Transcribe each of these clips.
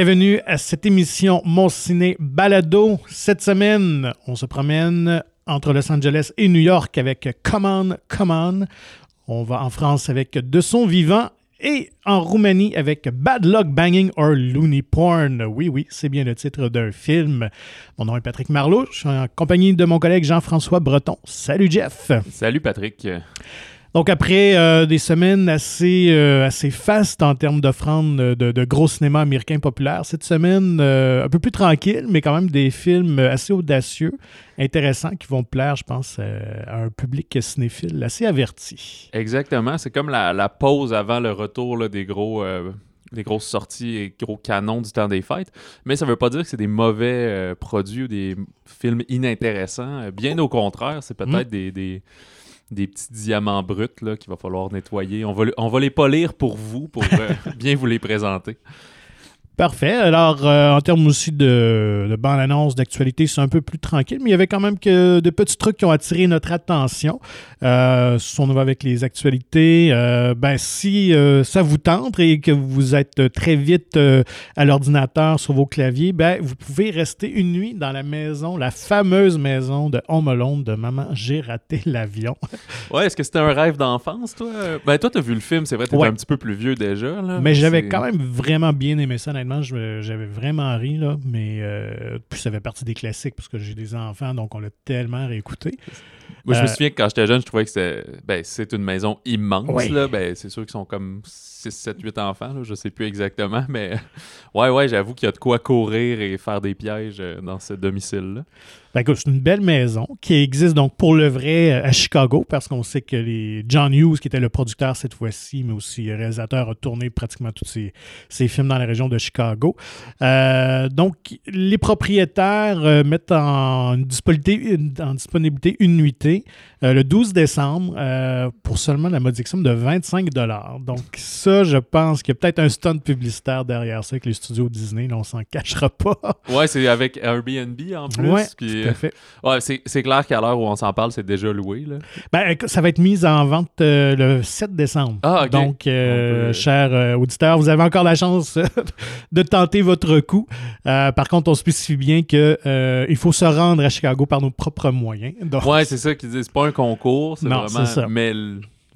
Bienvenue à cette émission Mon Ciné Balado. Cette semaine, on se promène entre Los Angeles et New York avec Come On, Come On. On va en France avec De Son Vivant et en Roumanie avec Bad Luck Banging or Looney Porn. Oui, oui, c'est bien le titre d'un film. Mon nom est Patrick Marlot. Je suis en compagnie de mon collègue Jean-François Breton. Salut Jeff. Salut Patrick. Donc, après euh, des semaines assez, euh, assez fastes en termes d'offrandes de, de, gros cinéma américain populaire, cette semaine euh, un peu plus tranquille, mais quand même des films assez audacieux, intéressants, qui vont plaire, je pense, à un public cinéphile assez averti. Exactement. C'est comme la, la, pause avant le retour là, des gros des grosses sorties et gros canons du temps des fêtes. Mais ça ne veut pas dire que c'est des mauvais produits ou des films inintéressants. Bien au contraire, c'est peut-être des, des, des petits diamants bruts qu'il va falloir nettoyer. On va, on va les polir pour vous, pour euh, bien vous les présenter. Parfait. Alors, euh, en termes aussi de, de bande-annonce, d'actualité, c'est un peu plus tranquille, mais il y avait quand même que de petits trucs qui ont attiré notre attention. Euh, si on va avec les actualités, euh, ben, si euh, ça vous tente et que vous êtes très vite à l'ordinateur sur vos claviers, ben, vous pouvez rester une nuit dans la maison, la fameuse maison de Home Alone de Maman, j'ai raté l'avion. ouais, est-ce que c'était un rêve d'enfance, toi? Ben, toi, t'as vu le film, c'est vrai, t'étais un petit peu plus vieux déjà. Là, mais j'avais quand même vraiment bien aimé ça, j'avais vraiment ri, là, mais euh, puis ça fait partie des classiques parce que j'ai des enfants, donc on l'a tellement réécouté. Moi, je me euh, souviens que quand j'étais jeune, je trouvais que c'est ben, une maison immense. Là. Ben, c'est sûr qu'ils sont comme 6, 7, 8 enfants, là, je sais plus exactement, mais ouais, ouais, j'avoue qu'il y a de quoi courir et faire des pièges euh, dans ce domicile-là. Ben, c'est une belle maison qui existe donc pour le vrai euh, à Chicago, parce qu'on sait que les John Hughes, qui était le producteur cette fois-ci, mais aussi réalisateur, a tourné pratiquement tous ses, films dans la région de Chicago. Euh, donc, les propriétaires mettent en disponibilité, en disponibilité une nuitée le 12 décembre pour seulement la modique somme de 25 Donc, ça, je pense qu'il y a peut-être un stunt publicitaire derrière ça avec les studios Disney, on s'en cachera pas. ouais, c'est avec Airbnb en plus. Ouais, tout à fait. Ouais, c'est clair qu'à l'heure où on s'en parle, c'est déjà loué. Là. Ben, ça va être mis en vente euh, le 7 décembre. Ah. Donc, euh, chers euh, auditeurs, vous avez encore la chance de tenter votre coup. par contre, on spécifie bien qu'il faut se rendre à Chicago par nos propres moyens. Donc... Ouais, c'est ça qu'ils disent. C'est pas un concours, c'est vraiment... Ça. Mais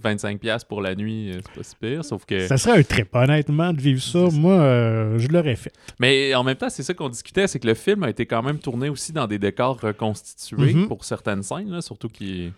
25$ pour la nuit, euh, c'est pas si pire, sauf que... Ça serait un trip, honnêtement, de vivre ça. Moi, euh, je l'aurais fait. Mais en même temps, c'est ça qu'on discutait, c'est que le film a été quand même tourné aussi dans des décors reconstitués mm-hmm. pour certaines scènes, surtout qu'il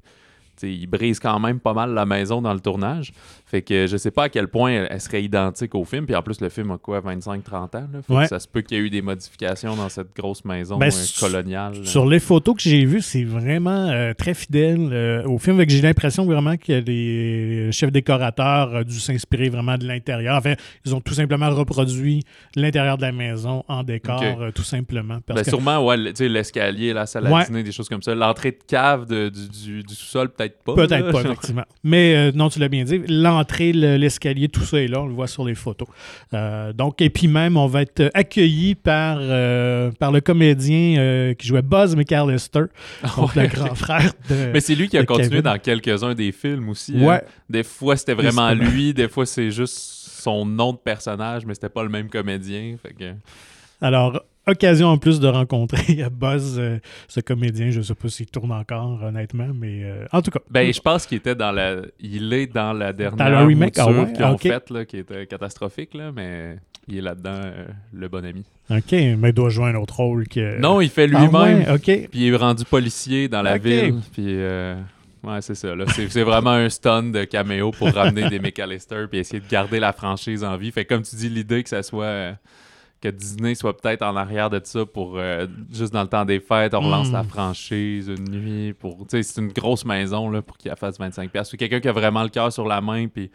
il brise quand même pas mal la maison dans le tournage. Fait que je sais pas à quel point elle, serait identique au film. Puis en plus, le film a quoi, 25-30 ans? Là? ça se peut qu'il y ait eu des modifications dans cette grosse maison ben, euh, coloniale. Sur les photos que j'ai vues, c'est vraiment euh, très fidèle euh, au film. J'ai l'impression vraiment que les chefs décorateurs ont dû s'inspirer vraiment de l'intérieur. Enfin, ils ont tout simplement reproduit l'intérieur de la maison en décor, tout simplement. Ben, Sûrement, ouais, l'escalier, la salle à dîner, des choses comme ça. L'entrée de cave du, du sous-sol, peut-être pas. Peut-être pas, effectivement. Mais non, tu l'as bien dit. L'entrée l'escalier, tout ça est là, on le voit sur les photos. Euh, donc, et puis même, on va être accueilli par, euh, par le comédien euh, qui jouait Buzz McAllister, donc le grand frère de. Mais c'est lui qui a continué dans quelques-uns des films aussi. Hein. Des fois, c'était vraiment lui, des fois, c'est juste son nom de personnage, mais c'était pas le même comédien. Fait que... Alors, occasion en plus de rencontrer Buzz, euh, ce comédien. Je ne sais pas s'il tourne encore, honnêtement, mais euh, en tout cas. Ben, je pense qu'il était dans la. Il est dans la dernière dans le remake ah qu'ils ont faite, là, qui était catastrophique, là, mais il est là-dedans, euh, le bon ami. OK, mais il doit jouer un autre rôle que. Non, il fait lui-même. Ah, OK. Puis il est rendu policier dans la ville. Puis. Ouais, c'est ça. C'est, vraiment un stun de caméo pour ramener des McAllister puis essayer de garder la franchise en vie. Fait comme tu dis, l'idée que ça soit que Disney soit peut-être en arrière de ça pour euh, juste dans le temps des fêtes, on relance la hmm. franchise une nuit pour. c'est une grosse maison là, pour qu'il fasse 25$. Ou quelqu'un qui a vraiment le cœur sur la main puis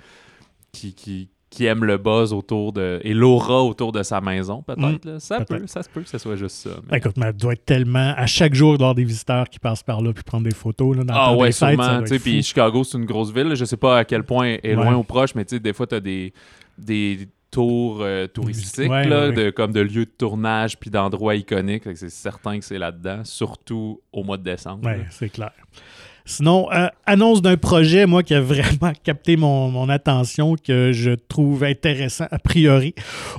qui, qui, qui, aime le buzz autour de. et l'aura autour de sa maison, peut-être. Hmm. Ça peut, ça se peut que ce soit juste ça. Mais... Écoute, mais doit être tellement. À chaque jour, il y avoir des visiteurs qui passent par là puis prendre des photos. Là, dans ah ouais, sûrement. Puis Chicago, c'est une grosse ville. Je sais pas à quel point est loin ou proche, mais des fois, tu as des, des tour euh, touristique, là, De, comme de lieux de tournage puis d'endroits iconiques. C'est certain que c'est là-dedans, surtout au mois de décembre. Oui, c'est clair. Sinon, euh, annonce d'un projet, moi, qui a vraiment capté mon, attention, que je trouve intéressant a priori.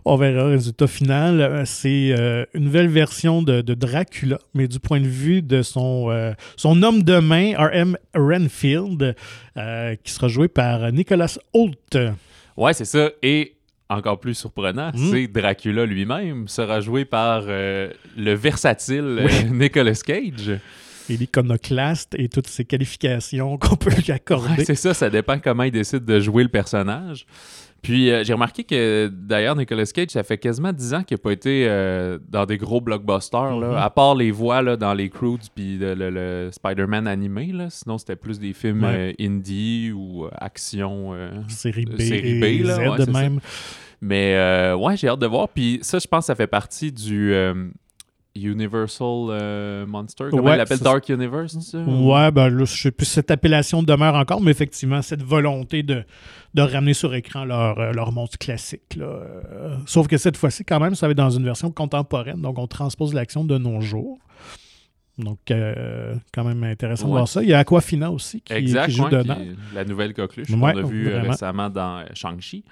On verra le résultat final. Euh, c'est euh, une nouvelle version de, Dracula, mais du point de vue de son, son homme de main, R.M. Renfield, qui sera joué par Nicholas Holt. Ouais, c'est ça. Et encore plus surprenant, hmm. c'est Dracula lui-même sera joué par le versatile Nicolas Cage et l'iconoclaste et toutes ces qualifications qu'on peut lui accorder. c'est ça, ça dépend comment il décide de jouer le personnage. Puis euh, j'ai remarqué que d'ailleurs, Nicolas Cage, ça fait quasiment 10 ans qu'il n'a pas été euh, dans des gros blockbusters, là, mm-hmm. à part les voix là, dans les Croods puis le, Spider-Man animé. Là. Sinon, c'était plus des films euh, indie ou action. série B, série B là, Z même. Mais ouais, j'ai hâte de voir. Puis ça, je pense que ça fait partie du Universal euh, Monster, comment il l'appelle? Dark Universe, ça? Ouais, ben je sais plus cette appellation demeure encore, mais effectivement, cette volonté de, de ramener sur écran leur, euh, leur monstre classique. Là. Euh, sauf que cette fois-ci, quand même, ça va être dans une version contemporaine, donc on transpose l'action de nos jours. Donc, quand même intéressant de voir ça. Il y a Aquafina aussi qui, joue dedans. la nouvelle coqueluche qu'on a vue récemment dans Shang-Chi.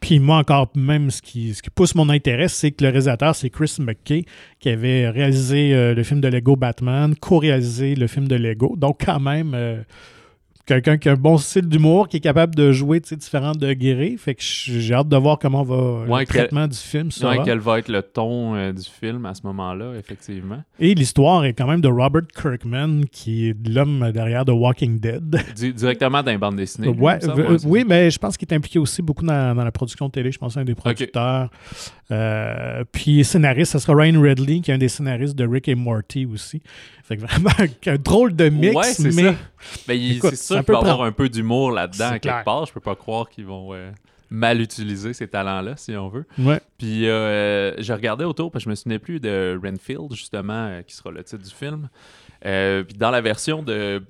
Puis moi, encore même, ce qui, pousse mon intérêt, c'est que le réalisateur, c'est Chris McKay, qui avait réalisé euh, le film de Lego Batman, co-réalisé le film de Lego. Donc, quand même, euh, quelqu'un qui a un bon style d'humour, qui est capable de jouer différents degrés. Fait que j'ai hâte de voir comment va le traitement du film quel va être le ton euh, du film à ce moment-là, effectivement. Et l'histoire est quand même de Robert Kirkman, qui est l'homme derrière The Walking Dead. directement dans les bandes dessinées. Ouais, oui, mais je pense qu'il est impliqué aussi beaucoup dans, la production de télé. Je pense à un des producteurs. Euh, puis scénariste, ce sera Ryan Redley, qui est un des scénaristes de Rick et Morty aussi. Fait que vraiment un drôle de mix, ouais, c'est mais... Ça. c'est sûr qu'il peut avoir un peu d'humour là-dedans, quelque part. Je peux pas croire qu'ils vont euh, mal utiliser ces talents-là, si on veut. Ouais. Puis euh, j'ai regardé autour, parce que je me souvenais plus de Renfield, justement, euh, qui sera le titre du film. puis dans la version de...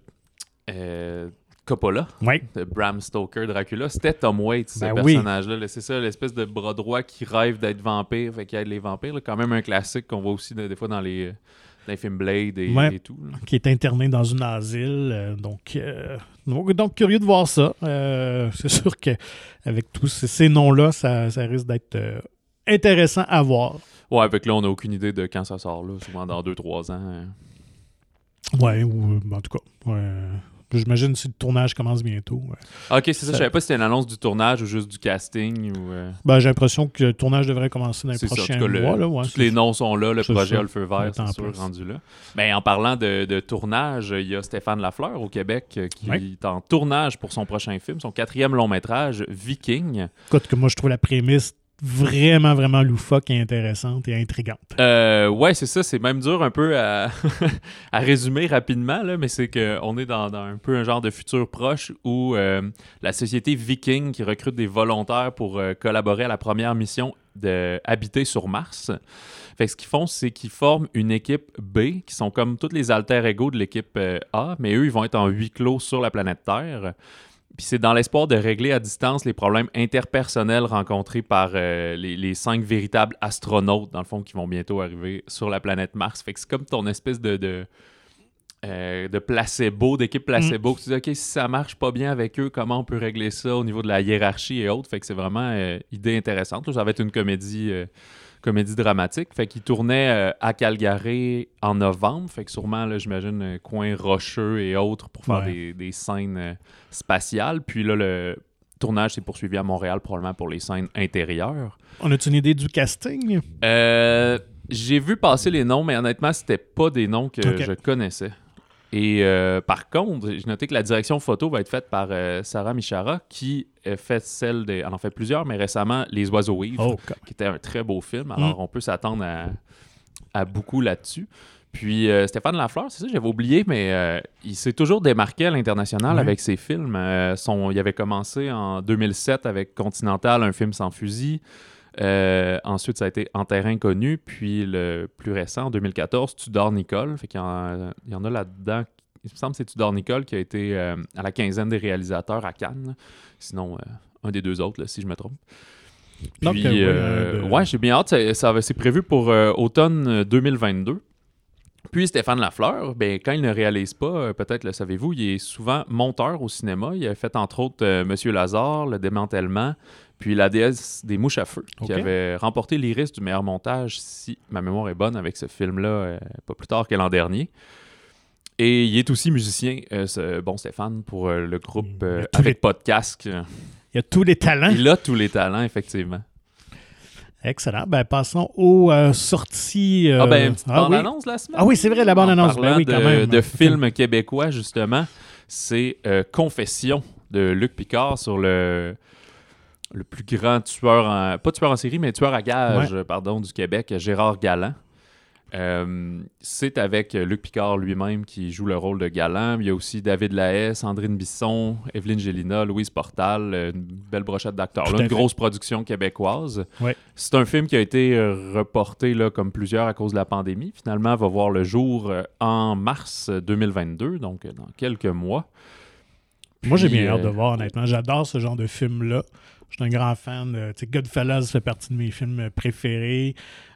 Coppola, de Bram Stoker, Dracula, c'était Tom Waits, ce ben personnage-là. C'est ça, l'espèce de bras droit qui rêve d'être vampire, fait qu'il aide les vampires. Quand même un classique qu'on voit aussi des fois dans les, dans les films Blade et, tout. Qui est interné dans une asile. Euh, euh, donc, donc, curieux de voir ça. Euh, c'est sûr qu'avec tous ces, noms-là, ça, risque d'être intéressant à voir. Ouais, avec là, on n'a aucune idée de quand ça sort, là, souvent dans 2-3 ans. Hein. Ouais, ou en tout cas. Ouais J'imagine si le tournage commence bientôt. ok, c'est ça. Je savais pas si c'était une annonce du tournage ou juste du casting. Ou, euh. ben, J'ai l'impression que le tournage devrait commencer dans les prochains mois. là, tous les noms sont là, le projet a le feu vert, c'est sûr, rendu là. Ben, en parlant de, tournage, il y a Stéphane Lafleur au Québec euh, qui est en tournage pour son prochain film, son quatrième long métrage, Viking. Écoute, que moi je trouve la prémisse vraiment, vraiment loufoque et intéressante et intrigante. Euh, ouais, c'est ça. C'est même dur un peu à, résumer rapidement, là, mais c'est qu'on est dans, un peu un genre de futur proche où euh, la société Viking qui recrute des volontaires pour euh, collaborer à la première mission de habiter sur Mars. Fait que ce qu'ils font, c'est qu'ils forment une équipe B, qui sont comme tous les alter ego de l'équipe A, mais eux, ils vont être en huis clos sur la planète Terre. Puis c'est dans l'espoir de régler à distance les problèmes interpersonnels rencontrés par euh, les, cinq véritables astronautes, dans le fond, qui vont bientôt arriver sur la planète Mars. Fait que c'est comme ton espèce de, de, euh, de placebo, d'équipe placebo. Mm. Tu dis, OK, si ça marche pas bien avec eux, comment on peut régler ça au niveau de la hiérarchie et autres? Fait que c'est vraiment une euh, idée intéressante. Ça va être une comédie comédie dramatique. Fait qu'il tournait euh, à Calgary en novembre. Fait que sûrement, là, j'imagine, coin rocheux et autres pour faire des, scènes euh, spatiales. Puis là, le tournage s'est poursuivi à Montréal, probablement pour les scènes intérieures. On a une idée du casting? Euh, j'ai vu passer les noms, mais honnêtement, c'était pas des noms que je connaissais. Et euh, par contre, j'ai noté que la direction photo va être faite par euh, Sarah Michara, qui fait celle des. Elle en fait plusieurs, mais récemment, Les Oiseaux Yves, oh, qui était un très beau film. Alors, mm. on peut s'attendre à, beaucoup là-dessus. Puis euh, Stéphane Lafleur, c'est ça, j'avais oublié, mais il s'est toujours démarqué à l'international avec ses films. son, il avait commencé en 2007 avec Continental, un film sans fusil. Euh, ensuite, ça a été En terrain connu. Puis le plus récent, en 2014, Tudor Nicole. Fait qu'il y, en, a là-dedans. Il me semble que c'est Tudor Nicole qui a été euh, à la quinzaine des réalisateurs à Cannes. Sinon, euh, un des deux autres, si je me trompe. Puis, ouais, j'ai bien hâte. Ça, c'est prévu pour automne 2022. Puis Stéphane Lafleur, ben, quand il ne réalise pas, euh, peut-être le savez-vous, il est souvent monteur au cinéma. Il a fait entre autres euh, Monsieur Lazare, Le démantèlement, puis La déesse des mouches à feu, qui avait remporté l'iris du meilleur montage, si ma mémoire est bonne, avec ce film-là, euh, pas plus tard que l'an dernier. Et il est aussi musicien, ce bon Stéphane, pour le groupe avec podcast. Il a tous les talents. Il a tous les talents, effectivement. Excellent. Ben, passons aux euh, sorties. Euh, ah, ben, une petite ah bande-annonce la semaine. Ah oui, c'est vrai, la bande-annonce. Ben oui, quand de, même. de films québécois, justement, c'est euh, Confession de Luc Picard sur le, le plus grand tueur, en, pas tueur en série, mais tueur à gage, pardon, du Québec, Gérard Galland. Euh, c'est avec Luc Picard lui-même qui joue le rôle de Galant. Il y a aussi David Lahaye, Sandrine Bisson, Evelyne Gélina, Louise Portal, euh, une belle brochette d'acteurs. Une grosse production québécoise. C'est un film qui a été euh, reporté là, comme plusieurs à cause de la pandémie. Finalement, va voir le jour en mars 2022, donc dans quelques mois. Moi, j'ai bien hâte de voir, honnêtement. J'adore ce genre de film-là. Je suis un grand fan. De, Goodfellas fait partie de mes films préférés.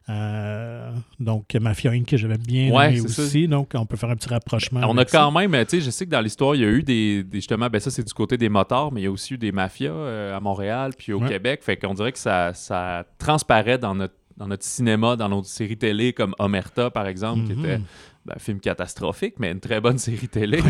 Euh, donc, Mafia Inc. que j'avais bien aimé aussi. Donc, on peut faire un petit rapprochement. On a quand même, tu sais, je sais que dans l'histoire, il y a eu des, justement, ben ça c'est du côté des motards, mais il y a aussi eu des mafias euh, à Montréal puis au Québec. Fait qu'on dirait que ça, ça transparaît dans notre, dans notre cinéma, dans nos séries télé comme Omerta, par exemple, qui était mhm. ben, un film catastrophique, mais une très bonne série télé.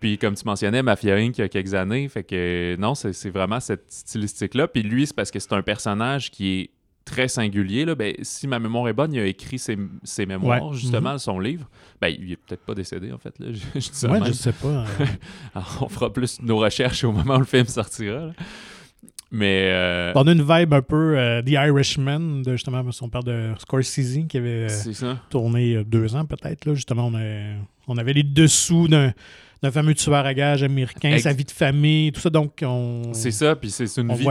Puis comme tu mentionnais, Mafia Inc. il y a quelques années, fait que non, c'est vraiment cette stylistique-là. Puis lui, c'est parce que c'est un personnage qui est très singulier. Là, ben, si ma mémoire est bonne, il a écrit ses, ses mémoires, justement, mhm. son livre. Ben, il est peut-être pas décédé, en fait. Là. Je, je, ouais, je sais pas. Hein. on fera plus nos recherches au moment où le film sortira. Mais. Euh, on a une vibe un peu euh, The Irishman, de justement son père de Scorsese, qui avait euh, tourné deux ans peut-être. Justement, on, on avait les dessous d'un d'un fameux tueur à gages américain, sa vie de famille, tout ça. Donc, on. C'est ça, puis c'est une vie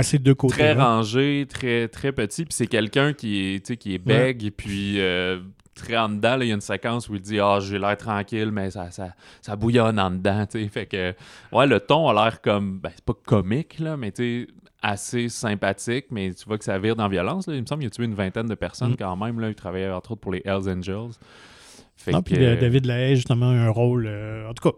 très rangée, très, très petit. Puis c'est quelqu'un qui est, qui est bègue, et puis. Euh, très en dedans, il y a une séquence où il dit Ah, j'ai l'air tranquille, mais ça, ça, ça bouillonne en dedans. Fait que, ouais, le ton a l'air comme, ben, c'est pas comique, là, mais assez sympathique, mais tu vois que ça vire dans la violence. Il me semble qu'il a tué une vingtaine de personnes mm. quand même. Là. Il travaillait entre autres pour les Hells Angels. Non, puis euh, David Lahaye, justement, a un rôle, euh, en tout cas,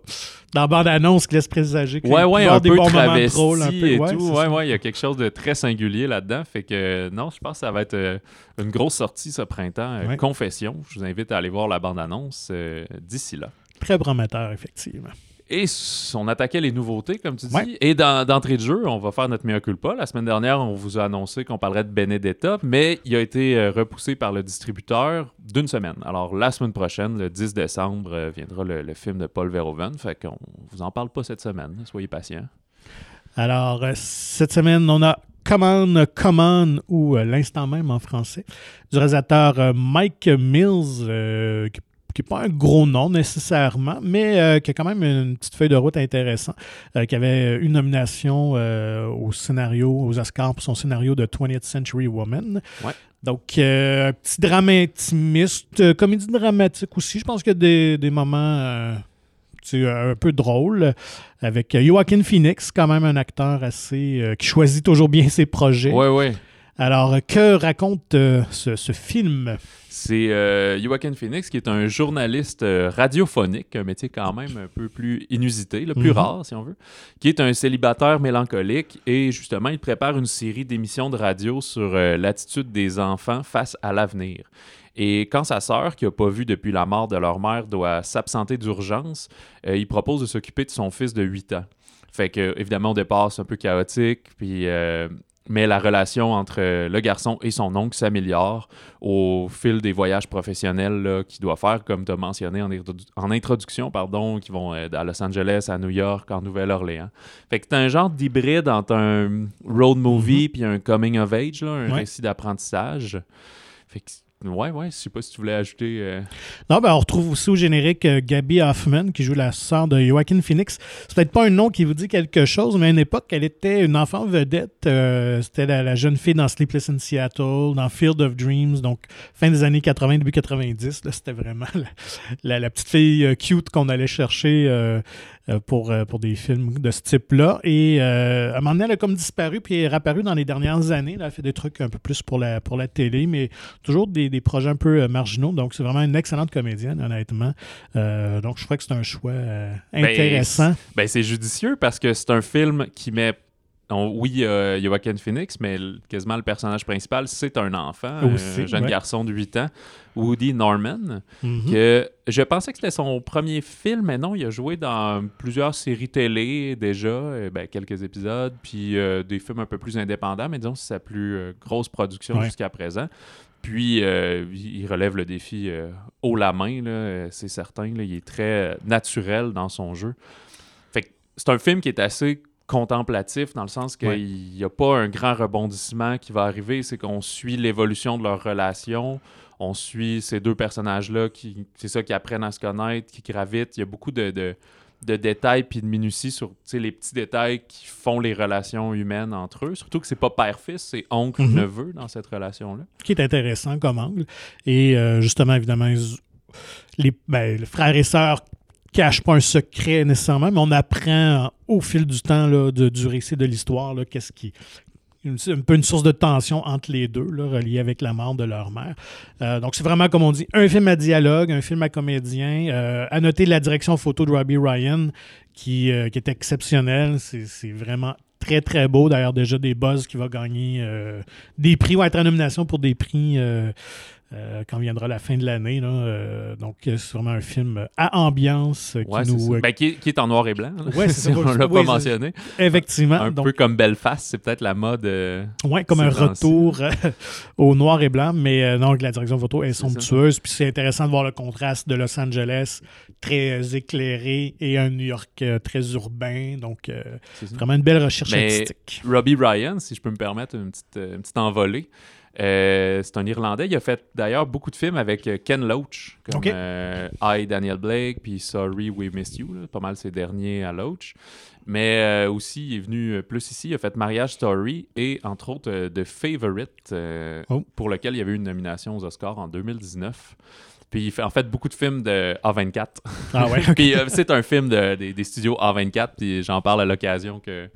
dans la bande-annonce qui laisse présager qu'il ouais, ouais, un des peu bons travesti moments un peu. et tout. Ouais, ouais, il y a quelque chose de très singulier là-dedans. Fait que, non, je pense que ça va être euh, une grosse sortie ce printemps. Confession. Je vous invite à aller voir la bande-annonce d'ici là. Très prometteur, effectivement. Et on attaquait les nouveautés, comme tu dis. Et d'entrée de jeu, on va faire notre mea culpa. La semaine dernière, on vous a annoncé qu'on parlerait de Benedetta, mais il a été euh, repoussé par le distributeur d'une semaine. Alors, la semaine prochaine, le 10 décembre, euh, viendra le, film de Paul Verhoeven. Fait qu'on vous en parle pas cette semaine. Soyez patients. Alors, euh, cette semaine, on a Command, Command ou l'instant même en français, du réalisateur Mike Mills, qui qui n'est pas un gros nom nécessairement, mais euh, qui a quand même une petite feuille de route intéressante, euh, qui avait une nomination euh, au scénario, aux Oscars pour son scénario de 20th Century Woman. Donc, un petit drame intimiste, comédie dramatique aussi. Je pense qu'il y a des, moments un peu drôles avec Joaquin Phoenix, quand même un acteur assez qui choisit toujours bien ses projets. Oui, oui. Alors, que raconte ce, film? C'est euh, Joaquin Phoenix, qui est un journaliste euh, radiophonique, un métier quand même un peu plus inusité, le plus mhm. rare, si on veut, qui est un célibataire mélancolique et justement, il prépare une série d'émissions de radio sur euh, l'attitude des enfants face à l'avenir. Et quand sa sœur, qui n'a pas vu depuis la mort de leur mère, doit s'absenter d'urgence, il propose de s'occuper de son fils de 8 ans. Fait que, évidemment, au départ, c'est un peu chaotique, puis mais la relation entre le garçon et son oncle s'améliore au fil des voyages professionnels qu'il doit faire, comme tu as mentionné en, introduction, pardon, qui vont à Los Angeles, à New York, en Nouvelle-Orléans. Fait que tu un genre d'hybride entre un road movie mm-hmm. puis un coming of age, un récit d'apprentissage. Fait que Ouais, ouais, je sais pas si tu voulais ajouter. Euh, non, ben on retrouve aussi au générique euh, Gabby Hoffman qui joue la sœur de Joaquin Phoenix. C'est peut-être pas un nom qui vous dit quelque chose, mais à une époque, elle était une enfant vedette. Euh, c'était la, jeune fille dans Sleepless in Seattle, dans Field of Dreams, donc fin des années 80, début 90. C'était vraiment la, petite fille cute qu'on allait chercher pour, pour des films de ce type-là. Et à un moment donné, elle a comme disparu, puis elle est réapparue dans les dernières années. Elle a fait des trucs un peu plus pour la, pour la télé, mais toujours des, des projets un peu marginaux. Donc, c'est vraiment une excellente comédienne, honnêtement. donc, je crois que c'est un choix ben, intéressant. Ben, c'est judicieux parce que c'est un film qui met oui, il y a Joaquin Phoenix, mais quasiment le personnage principal, c'est un enfant, un jeune garçon de 8 ans, Woody Norman, mhm. que je pensais que c'était son premier film, mais non, il a joué dans plusieurs séries télé déjà, euh, ben, quelques épisodes, puis euh, des films un peu plus indépendants, mais disons c'est sa plus euh, grosse production jusqu'à présent. Puis, il relève le défi haut la main, c'est certain. il est très naturel dans son jeu. Fait c'est un film qui est assez contemplatif dans le sens qu'il n'y a pas un grand rebondissement qui va arriver, c'est qu'on suit l'évolution de leur relation, on suit ces deux personnages-là, qui c'est ça, qui apprennent à se connaître, qui gravitent. Il y a beaucoup de, de, détails puis de minutie sur les petits détails qui font les relations humaines entre eux. Surtout que c'est pas père-fils, c'est oncle-neveu mhm. dans cette relation-là. Qui est intéressant comme angle. Et euh, justement, évidemment, les, ben, les frères et sœurs cache pas un secret nécessairement, mais on apprend au fil du temps là, du récit de l'histoire qu'est-ce qui, un peu une source de tension entre les deux, là, relié avec la mort de leur mère. Euh, donc, c'est vraiment, comme on dit, un film à dialogue, un film à comédien. Euh, à noter la direction photo de Robbie Ryan, qui, euh, qui est exceptionnelle. C'est vraiment très, très beau. D'ailleurs, déjà des buzz qui va gagner des prix ou être en nomination pour des prix euh, quand viendra la fin de l'année. Euh, donc, c'est vraiment un film à ambiance qui nous. Ben, qui, est, en noir et blanc. Oui, c'est ça. on l'a pas mentionné. Effectivement. Un peu comme Belfast, c'est peut-être la mode. Euh, oui, comme un retour au noir et blanc, mais non, la direction photo est somptueuse. Puis c'est intéressant de voir le contraste de Los Angeles très éclairé et un New York très urbain. Donc, vraiment une belle recherche artistique. Robbie Ryan, si je peux me permettre une petite, une petite envolée. Euh, c'est un Irlandais. Il a fait d'ailleurs beaucoup de films avec euh, Ken Loach, comme euh, I, Daniel Blake, puis Sorry, We Missed You, pas mal ses derniers à Loach. Mais aussi, il est venu plus ici, il a fait Marriage Story et entre autres The Favorite, oh. pour lequel il y avait eu une nomination aux Oscars en 2019. Puis il fait en fait beaucoup de films de A24. Ah ouais? puis c'est un film des, studios A24, puis j'en parle à l'occasion que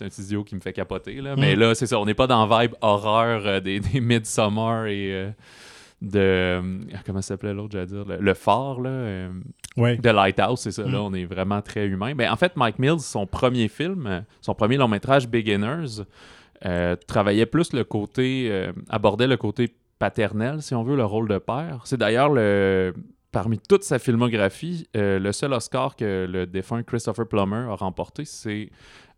c'est un studio qui me fait capoter. Là. Mais mm. là, c'est ça, on n'est pas dans vibe horreur euh, des, des Midsommar et euh, de. Euh, comment s'appelait l'autre, j'allais dire Le, phare, là. De Lighthouse, c'est ça. Là, mm. on est vraiment très humain. Mais en fait, Mike Mills, son premier film, son premier long métrage, Beginners, travaillait plus le côté. abordait le côté paternel, si on veut, le rôle de père. C'est d'ailleurs le parmi toute sa filmographie, le seul Oscar que le défunt Christopher Plummer a remporté, c'est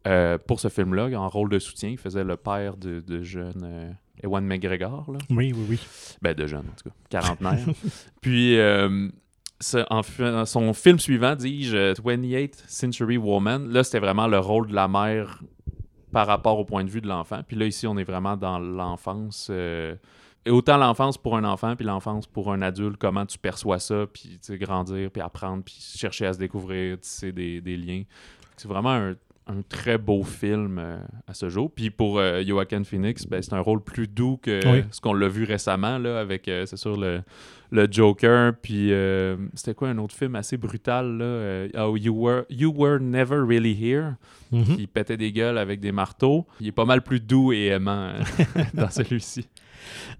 euh, pour ce film-là, en rôle de soutien, il faisait le père de, de jeune euh, Ewan McGregor. Là. Oui, oui, oui. Ben, de jeune, en tout cas, quarantenaire. Puis, euh, en, son film suivant, dis-je, 28th Century Woman, là, c'était vraiment le rôle de la mère par rapport au point de vue de l'enfant. Puis là, ici, on est vraiment dans l'enfance. et autant l'enfance pour un enfant, puis l'enfance pour un adulte, comment tu perçois ça, puis grandir, puis apprendre, puis chercher à se découvrir, tisser des, des liens. C'est vraiment un un très beau film euh, à ce jour. Puis pour euh, Joaquin Phoenix, ben, c'est un rôle plus doux que ce qu'on l'a vu récemment, là, avec, euh, c'est sûr, le, le, Joker. Puis c'était quoi un autre film assez brutal, là? Oh, you, were, you Were Never Really Here, qui pétait des gueules avec des marteaux. Il est pas mal plus doux et aimant dans celui-ci.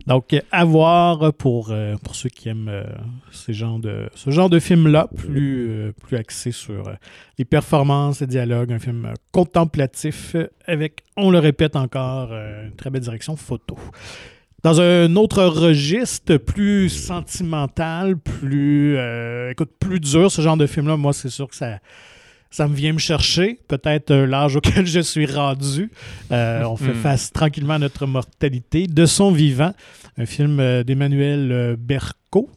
Donc, à voir pour, euh, ceux qui aiment euh, ce genre de film-là, plus, euh, plus axé sur les performances, les dialogues, un film contemplatif avec, on le répète encore, une très belle direction photo. Dans un autre registre plus sentimental, plus, écoute, plus dur, ce genre de film-là, moi, c'est sûr que ça ça me vient me chercher, peut-être euh, l'âge auquel je suis rendu. Euh, on fait hmm. face tranquillement à notre mortalité. De son vivant, un film euh, d'Emmanuel Berco.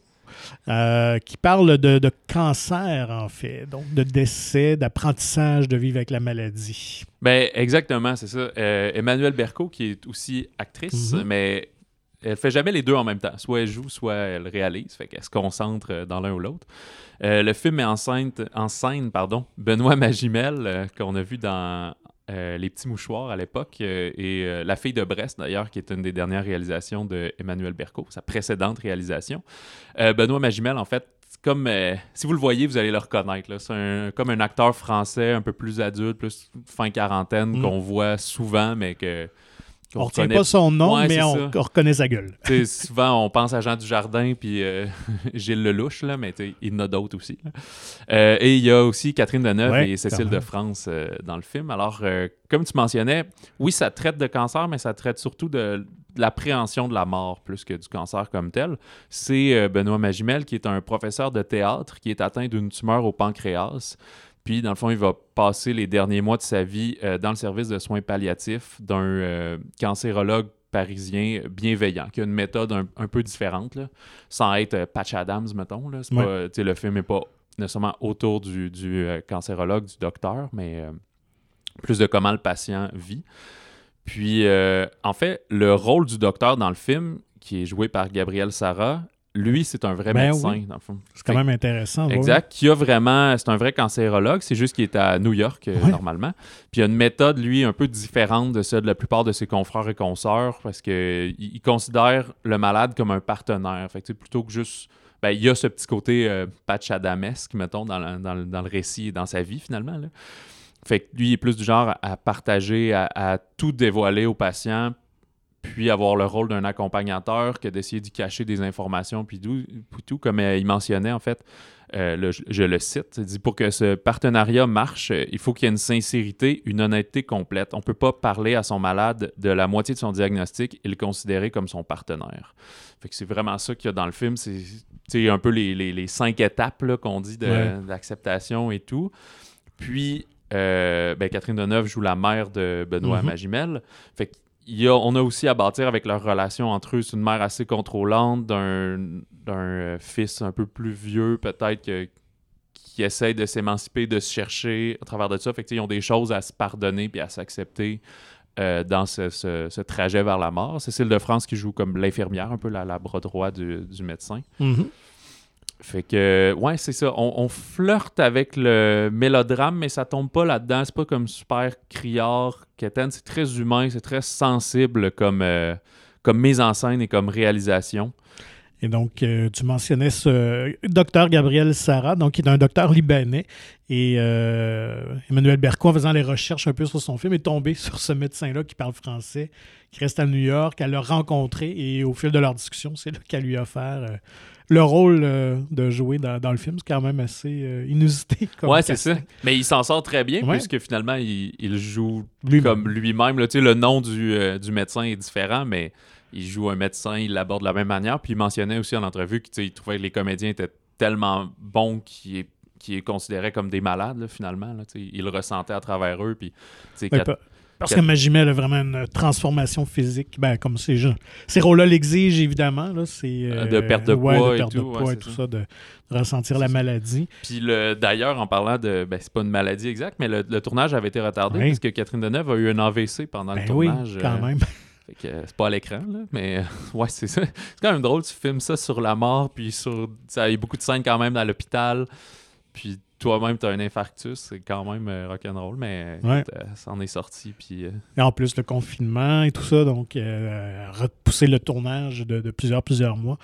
qui parle de, cancer, en fait, donc de décès, d'apprentissage de vivre avec la maladie. Ben, exactement, c'est ça. Emmanuel Berco, qui est aussi actrice, mhm. mais elle fait jamais les deux en même temps. Soit elle joue, soit elle réalise, fait qu'elle se concentre dans l'un ou l'autre. Euh, le film met en scène, en scène pardon, Benoît Magimel, euh, qu'on a vu dans euh, Les Petits Mouchoirs à l'époque, et La fille de Brest, d'ailleurs, qui est une des dernières réalisations de Emmanuel Berco, sa précédente réalisation. Benoît Magimel, en fait, comme si vous le voyez, vous allez le reconnaître. C'est comme un acteur français un peu plus adulte, plus fin quarantaine, mm. qu'on voit souvent, mais que on ne retient pas son nom, mais on, reconnaît sa gueule. souvent, on pense à Jean Dujardin puis euh, Gilles Lelouch, là, mais il y en a d'autres aussi. Euh, et il y a aussi Catherine Deneuve et Cécile de France euh, dans le film. Alors, comme tu mentionnais, oui, ça traite de cancer, mais ça traite surtout de, l'appréhension de la mort plus que du cancer comme tel. C'est Benoît Magimel, qui est un professeur de théâtre qui est atteint d'une tumeur au pancréas. Puis, dans le fond, il va passer les derniers mois de sa vie euh, dans le service de soins palliatifs d'un euh, cancérologue parisien bienveillant, qui a une méthode un, peu différente, sans être euh, Patch Adams, mettons. Là. le film n'est pas nécessairement autour du, cancérologue, du docteur, mais plus de comment le patient vit. Puis, en fait, le rôle du docteur dans le film, qui est joué par Gabriel Sarah, lui, c'est un vrai ben médecin, dans le fond. C'est quand même intéressant. Exact. Qui a vraiment. C'est un vrai cancérologue. C'est juste qu'il est à New York, euh, normalement. Puis il a une méthode, lui, un peu différente de celle de la plupart de ses confrères et consoeurs parce qu'il il considère le malade comme un partenaire. Fait que, plutôt que juste. Ben, il y a ce petit côté euh, patch adamesque, mettons, dans, le récit et dans sa vie, finalement. Fait que lui, il est plus du genre à partager, à tout dévoiler au patient puis avoir le rôle d'un accompagnateur que d'essayer d'y cacher des informations, puis tout, comme euh, il mentionnait en fait, euh, je, le cite, dit pour que ce partenariat marche, euh, il faut qu'il y ait une sincérité, une honnêteté complète. On ne peut pas parler à son malade de la moitié de son diagnostic et le considérer comme son partenaire. Fait que c'est vraiment ça qu'il y a dans le film, c'est un peu les, cinq étapes qu'on dit d'acceptation et tout. Puis, ben, Catherine Deneuve joue la mère de Benoît mm-hmm. Magimel. Fait que on a aussi à bâtir avec leur relation entre eux. C'est une mère assez contrôlante d'un euh, fils un peu plus vieux, peut-être, qui essaye de s'émanciper, de se chercher à travers de ça. Fait ils ont des choses à se pardonner puis à s'accepter euh, dans ce, trajet vers la mort. Cécile de France qui joue comme l'infirmière, un peu la, la bras droit du, médecin. Mm-hmm. Fait que, ouais, c'est ça. On, flirte avec le mélodrame, mais ça tombe pas là-dedans. C'est pas comme super criard, quétaine. C'est très humain, c'est très sensible comme, euh, comme mise en scène et comme réalisation. Et donc, euh, tu mentionnais ce docteur Gabriel Sarah, donc qui est un docteur libanais. Et euh, Emmanuel Berco, en faisant les recherches un peu sur son film, est tombé sur ce médecin-là qui parle français, qui reste à New York. Elle l'a rencontré et au fil de leur discussion, c'est là qu'elle lui a offert le rôle euh, de jouer dans, le film, c'est quand même assez euh, inusité. Ouais, c'est ça. Mais il s'en sort très bien puisque finalement, il, joue comme lui-même. le nom euh, du, médecin est différent, mais il joue un médecin, il l'aborde de la même manière. Puis il mentionnait aussi en entrevue qu'il trouvait que les comédiens étaient tellement bons qu'il est qui est considéré comme des malades, finalement. il le ressentait à travers eux. Puis, parce que Magimel a vraiment une transformation physique, ben, comme ces gens. Ces rôles-là l'exigent, évidemment. Là, c'est, euh, de perte de poids, de perte et, tout, de poids et tout ça, de, ressentir la maladie. Puis d'ailleurs, en parlant de. Ben, c'est pas une maladie exacte, mais le, tournage avait été retardé parce que Catherine Deneuve a eu un AVC pendant le ben tournage. Oui, quand euh, même. Fait que c'est pas à l'écran, là, mais ouais, c'est ça. C'est quand même drôle, tu filmes ça sur la mort, puis sur. Ça, il y a beaucoup de scènes quand même dans l'hôpital. Puis toi-même, tu as un infarctus, c'est quand même euh, rock'n'roll, mais ça en est sorti. Puis, euh, Et en plus, le confinement et tout ça, donc euh, repousser le tournage de, plusieurs, plusieurs mois.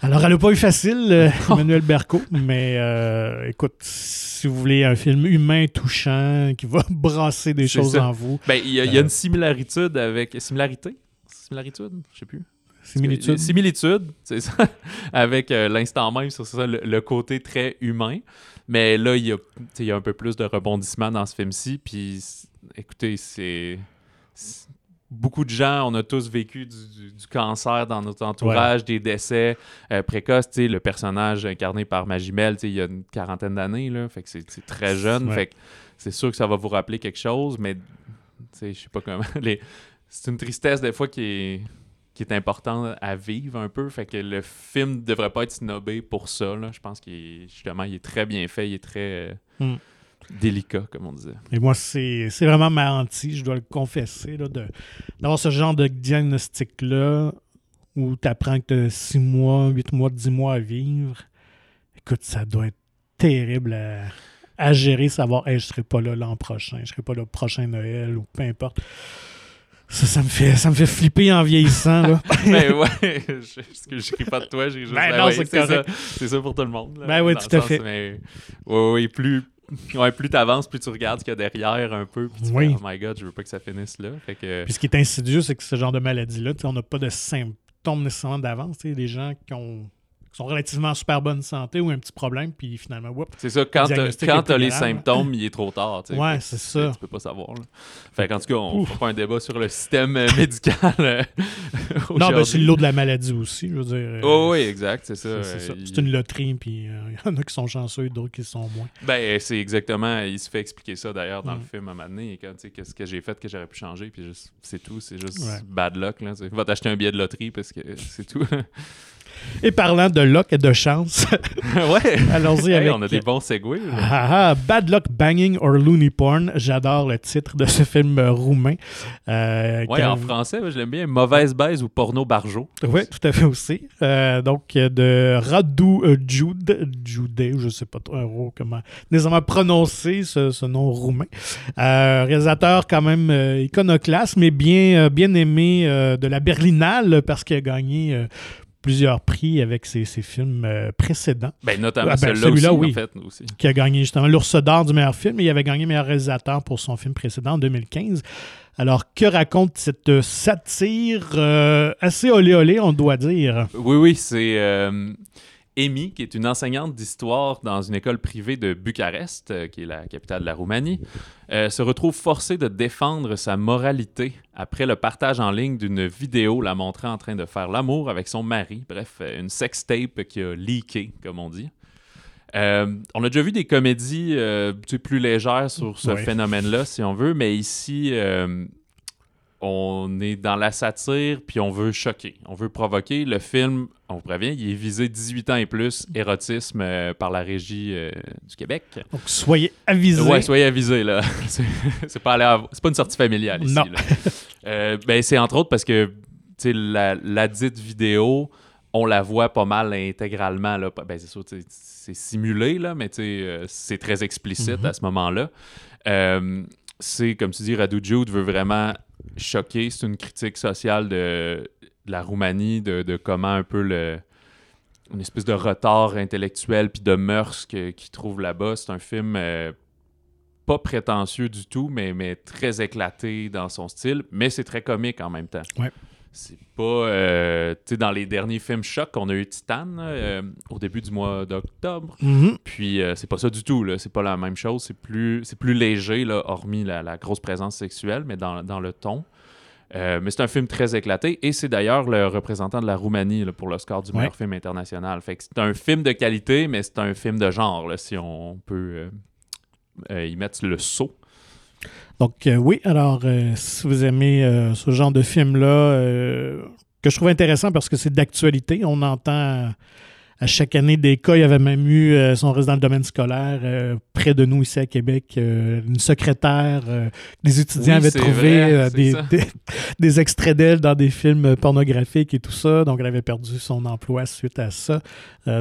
Alors, elle n'a pas eu facile, Emmanuel Berco, mais écoute, si vous voulez un film humain touchant qui va brasser des choses en vous. Ben, il y, a une similarité avec. Similarité? Similarité Je sais plus. Similitude. Similitude, c'est ça. avec l'instant même, sur ça, le, côté très humain. Mais là, il y, a, un peu plus de rebondissement dans ce film-ci. Puis, écoutez, c'est. Beaucoup de gens, on a tous vécu du, cancer dans notre entourage, des décès euh, précoces. le personnage incarné par Magimel, il y a une quarantaine d'années, fait que c'est très jeune. Fait que c'est sûr que ça va vous rappeler quelque chose, mais je sais pas comment. C'est une tristesse des fois qui est qui est important à vivre un peu. Fait que le film ne devrait pas être snobé pour ça. Je pense qu'il justement il est très bien fait, il est très euh, hmm. Délicat, comme on disait. Et moi, c'est vraiment ma je dois le confesser, d'avoir ce genre de diagnostic-là où tu apprends que tu as 6 mois, 8 mois, 10 mois à vivre. Écoute, ça doit être terrible à, gérer, savoir hey, je serai pas là l'an prochain, je serai pas là le prochain Noël ou peu importe Ça, me fait, ça me fait flipper en vieillissant. Là. ben ouais, je, je, crie pas de toi, j'ai juste. Ben non, c'est ça. C'est ça pour tout le monde. ben oui, tout à fait. Mais, ouais, ouais, plus, Ouais, plus t'avances, plus tu regardes ce qu'il y a derrière un peu. Puis tu oui. oh my god, je veux pas que ça finisse là. Fait que... Puis ce qui est insidieux, c'est que ce genre de maladie-là, on n'a pas de symptômes nécessairement d'avance. Des gens qui ont sont relativement en super bonne santé ou un petit problème, puis finalement, whoop, C'est ça, quand tu as les symptômes, il est trop tard. Ouais, c'est ça. Tu peux pas savoir. Là. Fait qu'en tout cas, on fera pas un débat sur le système euh, médical. Euh, non, ben c'est l'eau de la maladie aussi, je veux dire. Oh, oui, exact, c'est ça. C'est une loterie, puis il y en a qui sont chanceux, d'autres qui sont moins. Ben, c'est exactement, il se fait expliquer ça d'ailleurs dans le mm. film à un moment donné, qu'est-ce que j'ai fait que j'aurais pu changer, puis c'est tout, c'est juste bad luck. Là. Va t'acheter un billet de loterie parce que c'est tout. Et parlant de luck et de chance, ouais. allons-y avec. On a des bons segways. Ah, ah, Bad Luck Banging or Looney Porn. J'adore le titre de ce film roumain. Euh, ouais, en français, je l'aime bien. Mauvaise baise ou porno barjo. Oui, tout à fait aussi. Euh, donc, de Radu euh, Jude, Jude, je ne sais pas trop comment nécessairement prononcer ce, nom roumain. Euh, réalisateur quand même iconoclaste, mais bien, bien aimé de la Berlinale parce qu'il a gagné plusieurs prix avec ses, films euh, précédents. Ben, notamment ah, ben, celui-là, oui, qui a gagné justement l'Ours d'or du meilleur film et il avait gagné meilleur réalisateur pour son film précédent en 2015. Alors, que raconte cette satire euh, assez olé-olé, on doit dire? Oui, oui, c'est... Euh, Amy, qui est une enseignante d'histoire dans une école privée de Bucarest, euh, qui est la capitale de la Roumanie, euh, se retrouve forcée de défendre sa moralité après le partage en ligne d'une vidéo la montrant en train de faire l'amour avec son mari. Bref, euh, une sextape qui a leaké, comme on dit. on a déjà vu des comédies plus légères sur ce phénomène-là, si on veut, mais ici, on est dans la satire, puis on veut choquer, on veut provoquer. Le film, on vous prévient, il est visé 18 ans et plus, érotisme euh, par la régie euh, du Québec. Donc soyez avisés. Ouais, soyez avisés, là. c'est pas, pas une sortie familiale ici. Non. Euh, ben, c'est entre autres parce que la, la dite vidéo, on la voit pas mal intégralement. Là. Ben, c'est sûr, c'est simulé, là, mais c'est très explicite mm-hmm. à ce moment-là. c'est, comme tu dis, Radu Jude veut vraiment choqué. C'est une critique sociale de, la Roumanie, de, comment un peu le une espèce de retard intellectuel puis de mœurs qu'ils trouvent là-bas. C'est un film euh, pas prétentieux du tout, mais, mais très éclaté dans son style, mais c'est très comique en même temps. C'est pas. Euh, tu sais, dans les derniers films chocs, on a eu Titan euh, au début du mois d'octobre. Mm-hmm. Puis c'est pas ça du tout, là. C'est pas la même chose. C'est plus, plus léger, là, hormis la, grosse présence sexuelle, mais dans, dans le ton. Euh, mais c'est un film très éclaté et c'est d'ailleurs le représentant de la Roumanie pour le score du meilleur film international. Fait que c'est un film de qualité, mais c'est un film de genre, si on peut euh, euh, y mettre le saut. Donc oui, alors si vous aimez ce genre de film-là, que je trouve intéressant parce que c'est d'actualité, on entend à chaque année des cas. Il y avait même eu, euh, son reste dans le domaine scolaire, euh, près de nous ici à Québec, euh, une secrétaire, des étudiants avaient trouvé des, extraits d'elle dans des films pornographiques et tout ça. Donc, elle avait perdu son emploi suite à ça.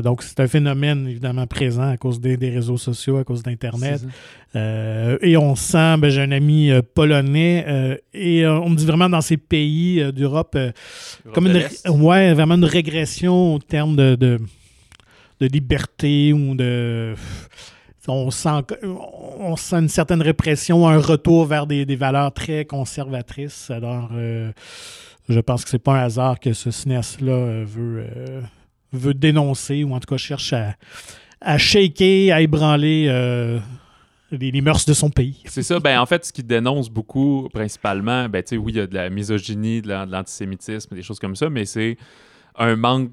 donc, c'est un phénomène évidemment présent à cause des, réseaux sociaux, à cause d'Internet. Et on sent, ben, j'ai un ami polonais, et on me dit vraiment dans ces pays d'Europe, comme une, ouais, vraiment une régression au terme de de liberté ou de. On sent, on sent une certaine répression, un retour vers des, valeurs très conservatrices. Alors, euh, je pense que c'est pas un hasard que ce cinéaste-là euh, veut, euh, veut dénoncer ou en tout cas cherche à, à shaker, à ébranler les, mœurs de son pays. C'est ça. Ben, en fait, ce qu'il dénonce beaucoup, principalement, ben, oui, il y a de la misogynie, de l'antisémitisme, des choses comme ça, mais c'est un manque,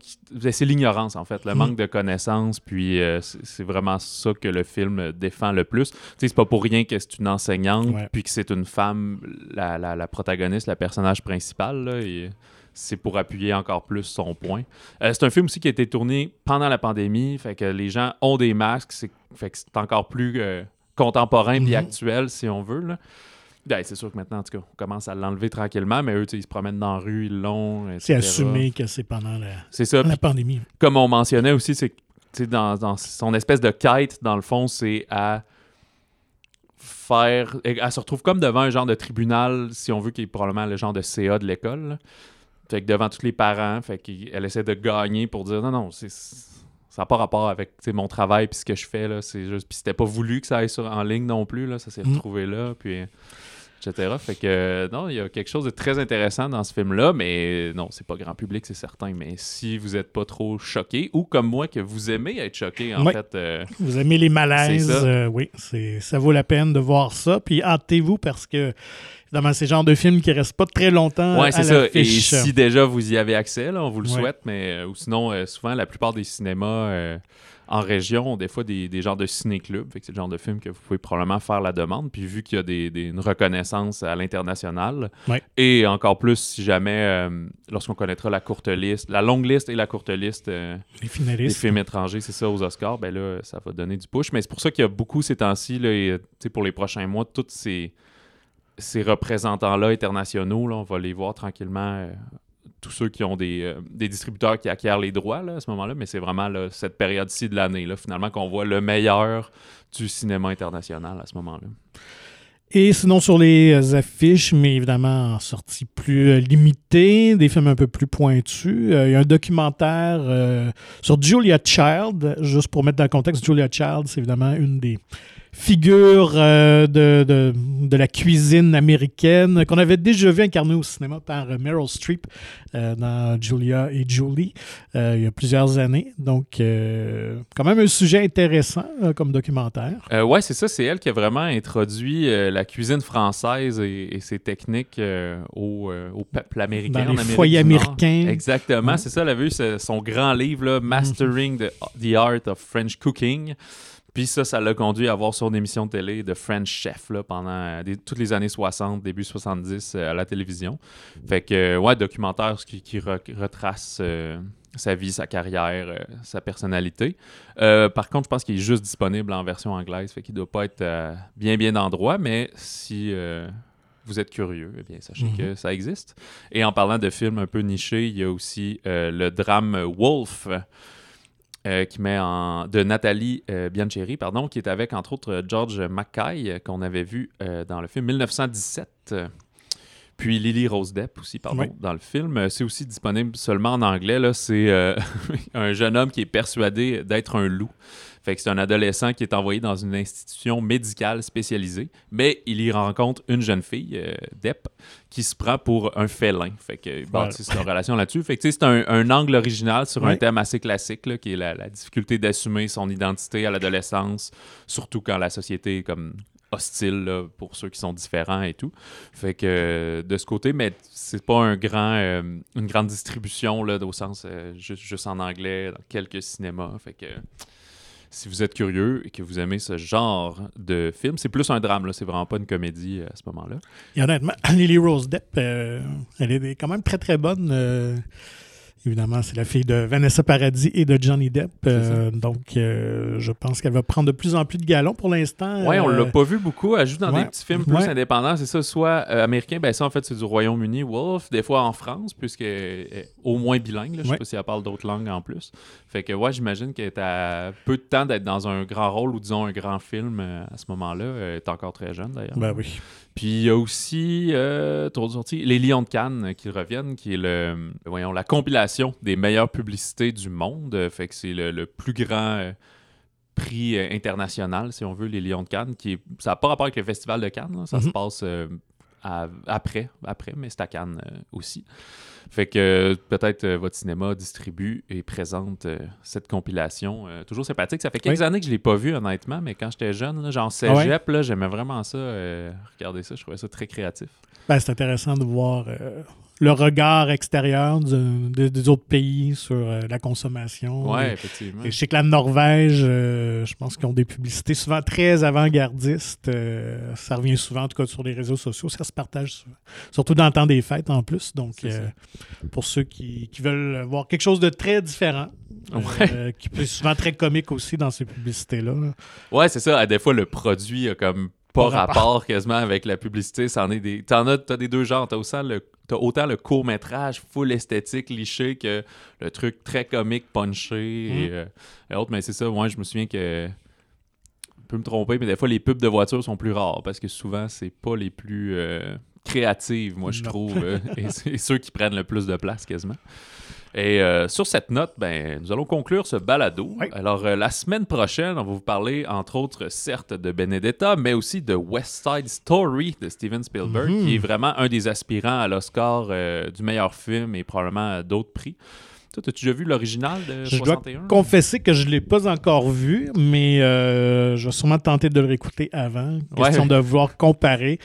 c'est l'ignorance en fait, le mm. manque de connaissances, puis euh, c'est vraiment ça que le film défend le plus. Tu sais, c'est pas pour rien que c'est une enseignante, puis que c'est une femme, la, la, protagoniste, la personnage principal, là, et c'est pour appuyer encore plus son point. Euh, c'est un film aussi qui a été tourné pendant la pandémie, fait que les gens ont des masques, fait que c'est encore plus euh, contemporain et mm-hmm. actuel, si on veut, là. Ben, c'est sûr que maintenant, en tout cas, on commence à l'enlever tranquillement, mais eux, ils se promènent dans la rue, ils l'ont. C'est assumé que c'est pendant la, la pandémie. Comme on mentionnait aussi, c'est dans, dans son espèce de quête, dans le fond, c'est à faire. Elle se retrouve comme devant un genre de tribunal, si on veut, qui est probablement le genre de CA de l'école. Fait que devant tous les parents, fait qu'elle essaie de gagner pour dire non, non, c'est ça n'a pas rapport avec mon travail puis ce que je fais là c'est juste puis c'était pas voulu que ça aille sur en ligne non plus là ça s'est mm. retrouvé là puis etc. Fait que non, il y a quelque chose de très intéressant dans ce film-là, mais non, c'est pas grand public, c'est certain. Mais si vous n'êtes pas trop choqué, ou comme moi, que vous aimez être choqué, en fait. Euh, vous aimez les malaises, euh, oui, ça vaut la peine de voir ça. Puis hâtez-vous parce que. Évidemment, c'est le genre de film qui reste pas très longtemps. Oui, c'est ça. Et si déjà vous y avez accès, là, on vous le souhaite, mais euh, ou sinon, souvent, la plupart des cinémas en région, des fois des, des genres de ciné-clubs. C'est le genre de film que vous pouvez probablement faire la demande. Puis vu qu'il y a des, une reconnaissance à l'international, et encore plus si jamais, euh, lorsqu'on connaîtra la courte liste, la longue liste et la courte liste euh, des films étrangers, c'est ça, aux Oscars, ben là, ça va donner du push. Mais c'est pour ça qu'il y a beaucoup ces temps-ci, pour les prochains mois, tous ces, ces représentants-là internationaux, là, on va les voir tranquillement euh, tous ceux qui ont des, euh, des, distributeurs qui acquièrent les droits là, à ce moment-là, mais c'est vraiment cette période-ci de l'année, finalement, qu'on voit le meilleur du cinéma international à ce moment-là. Et sinon, sur les euh, affiches, mais évidemment en sortie plus euh, limitée, des films un peu plus pointus, il y a un documentaire sur Julia Child, juste pour mettre dans le contexte, Julia Child, c'est évidemment une des figure euh, de, de, de, la cuisine américaine qu'on avait déjà vu incarnée au cinéma par euh, Meryl Streep euh, dans Julia et Julie il y a plusieurs années. Donc, quand même un sujet intéressant comme documentaire. ouais, c'est ça. C'est elle qui a vraiment introduit la cuisine française et, ses techniques au, au, peuple américain. Dans les foyers américains. Exactement. C'est ça. Elle a vu son grand livre, là, Mastering the, the Art of French Cooking. Puis ça, ça l'a conduit à voir son émission de télé de French Chef là, pendant euh, toutes les années 60, début 70 euh, à la télévision. Fait que, euh, ouais, documentaire qui, qui retrace sa vie, sa carrière, sa personnalité. par contre, je pense qu'il est juste disponible en version anglaise, fait qu'il doit pas être bien, bien d'endroit, mais si vous êtes curieux, eh bien, sachez mhm. que ça existe. Et en parlant de films un peu nichés, il y a aussi le drame Wolf. Euh, qui met en de Nathalie euh, Biancheri, pardon, qui est avec entre autres George Mackay qu'on avait vu euh, dans le film 1917. Puis Lily Rose Depp aussi, pardon, dans le film. C'est aussi disponible seulement en anglais. Là. C'est un jeune homme qui est persuadé d'être un loup. Fait que c'est un adolescent qui est envoyé dans une institution médicale spécialisée, mais il y rencontre une jeune fille, euh, Depp, qui se prend pour un félin. Fait que c'est une relation là-dessus. Fait que c'est un, angle original sur un thème assez classique, qui est la, difficulté d'assumer son identité à l'adolescence, surtout quand la société est comme hostile pour ceux qui sont différents et tout. Fait que de ce côté, mais c'est pas un grand, euh, une grande distribution là, au sens euh, juste, juste, en anglais dans quelques cinémas. Fait que si vous êtes curieux et que vous aimez ce genre de film, c'est plus un drame, c'est vraiment pas une comédie à ce moment-là. Et honnêtement, Lily Rose Depp, euh, elle est quand même très très bonne. Euh, Évidemment, c'est la fille de Vanessa Paradis et de Johnny Depp. Euh, donc, euh, je pense qu'elle va prendre de plus en plus de galons pour l'instant. Oui, on l'a euh, pas vu beaucoup. Elle joue dans des petits films plus indépendants. C'est ça, soit américain, ben ça, en fait, c'est du Royaume-Uni, Wolf, des fois en France, puisqu'elle est au moins bilingue. Je sais pas si elle parle d'autres langues en plus. Fait que, ouais, j'imagine qu'elle est à peu de temps d'être dans un grand rôle ou, disons, un grand film à ce moment-là. Elle est encore très jeune, d'ailleurs. Ben oui. Puis il y a aussi, euh, Les Lions de Cannes qui reviennent, qui est le, voyons, la compilation des meilleures publicités du monde. Fait que c'est le, plus grand euh, prix euh, international, si on veut, les Lions de Cannes. Qui ça n'a pas rapport avec le Festival de Cannes, ça se mhm. passe après, après, mais c'est à Cannes aussi. Fait que peut-être euh, votre cinéma distribue et présente euh, cette compilation. Euh, toujours sympathique. Ça fait quelques années que je ne l'ai pas vu, honnêtement, mais quand j'étais jeune, là, genre cégep, j'aimais vraiment ça. regardez ça, je trouvais ça très créatif. Ben, c'est intéressant de voir le regard extérieur des autres pays sur euh, la consommation. Oui, effectivement. Et je sais que la Norvège, euh, je pense qu'ils ont des publicités souvent très avant-gardistes. Euh, ça revient souvent, en tout cas, sur les réseaux sociaux. Ça se partage souvent. Surtout dans le temps des fêtes, en plus. Donc, pour ceux qui, veulent voir quelque chose de très différent, qui est souvent très comique aussi dans ces publicités-là. Oui, Ouais, c'est ça. À des fois, le produit a comme pas rapport quasiment avec la publicité. C'en est des. T'en as, t'as des deux genres. T'as autant le, autant le court métrage full esthétique, liché que le truc très comique, punché et, mmh. euh, autres. Mais c'est ça, moi je me souviens que peux me tromper, mais des fois, les pubs de voitures sont plus rares parce que souvent, c'est pas les plus créatives, moi, je trouve, et c'est ceux qui prennent le plus de place quasiment. Et euh, sur cette note, ben, nous allons conclure ce balado. Alors, euh, la semaine prochaine, on va vous parler, entre autres, certes, de Benedetta, mais aussi de West Side Story de Steven Spielberg, mhm. qui est vraiment un des aspirants à l'Oscar euh, du meilleur film et probablement d'autres prix. Toi, as-tu déjà vu l'original de je 61? Je dois confesser que je ne l'ai pas encore vu, mais je vais sûrement tenter de le réécouter avant. Question de voir comparer.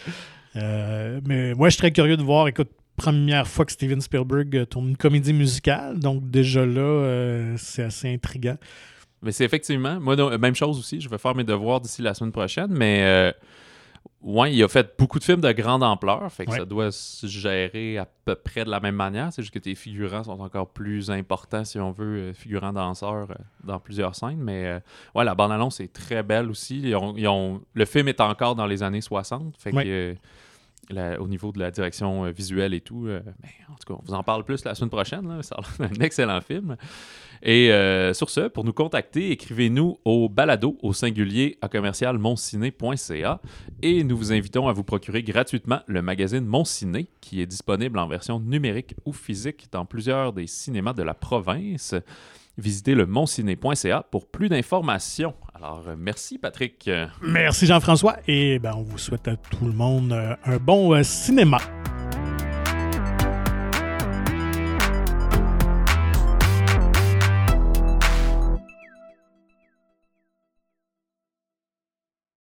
mais moi, je suis très curieux de voir. Écoute, première fois que Steven Spielberg euh, tourne une comédie musicale. Donc, déjà là, euh, c'est assez intriguant. Mais c'est effectivement, moi, même chose aussi. Je vais faire mes devoirs d'ici la semaine prochaine. Mais, euh, ouais, il a fait beaucoup de films de grande ampleur. Fait que ça doit se gérer à peu près de la même manière. C'est juste que tes figurants sont encore plus importants, si on veut, figurants danseurs dans plusieurs scènes. Mais, ouais, la bande-annonce est très belle aussi. Le film est encore dans les années 60. Fait que au niveau de la direction euh, visuelle et tout. Euh, ben, en tout cas, on vous en parle plus la semaine prochaine. Là. C'est un excellent film. Et euh, sur ce, pour nous contacter, écrivez-nous au balado au singulier à commercial et nous vous invitons à vous procurer gratuitement le magazine Mon Ciné qui est disponible en version numérique ou physique dans plusieurs des cinémas de la province. Visitez le monciné.ca pour plus d'informations. Alors, euh, merci Patrick. Merci Jean-François et ben, on vous souhaite à tout le monde euh, un bon euh, cinéma.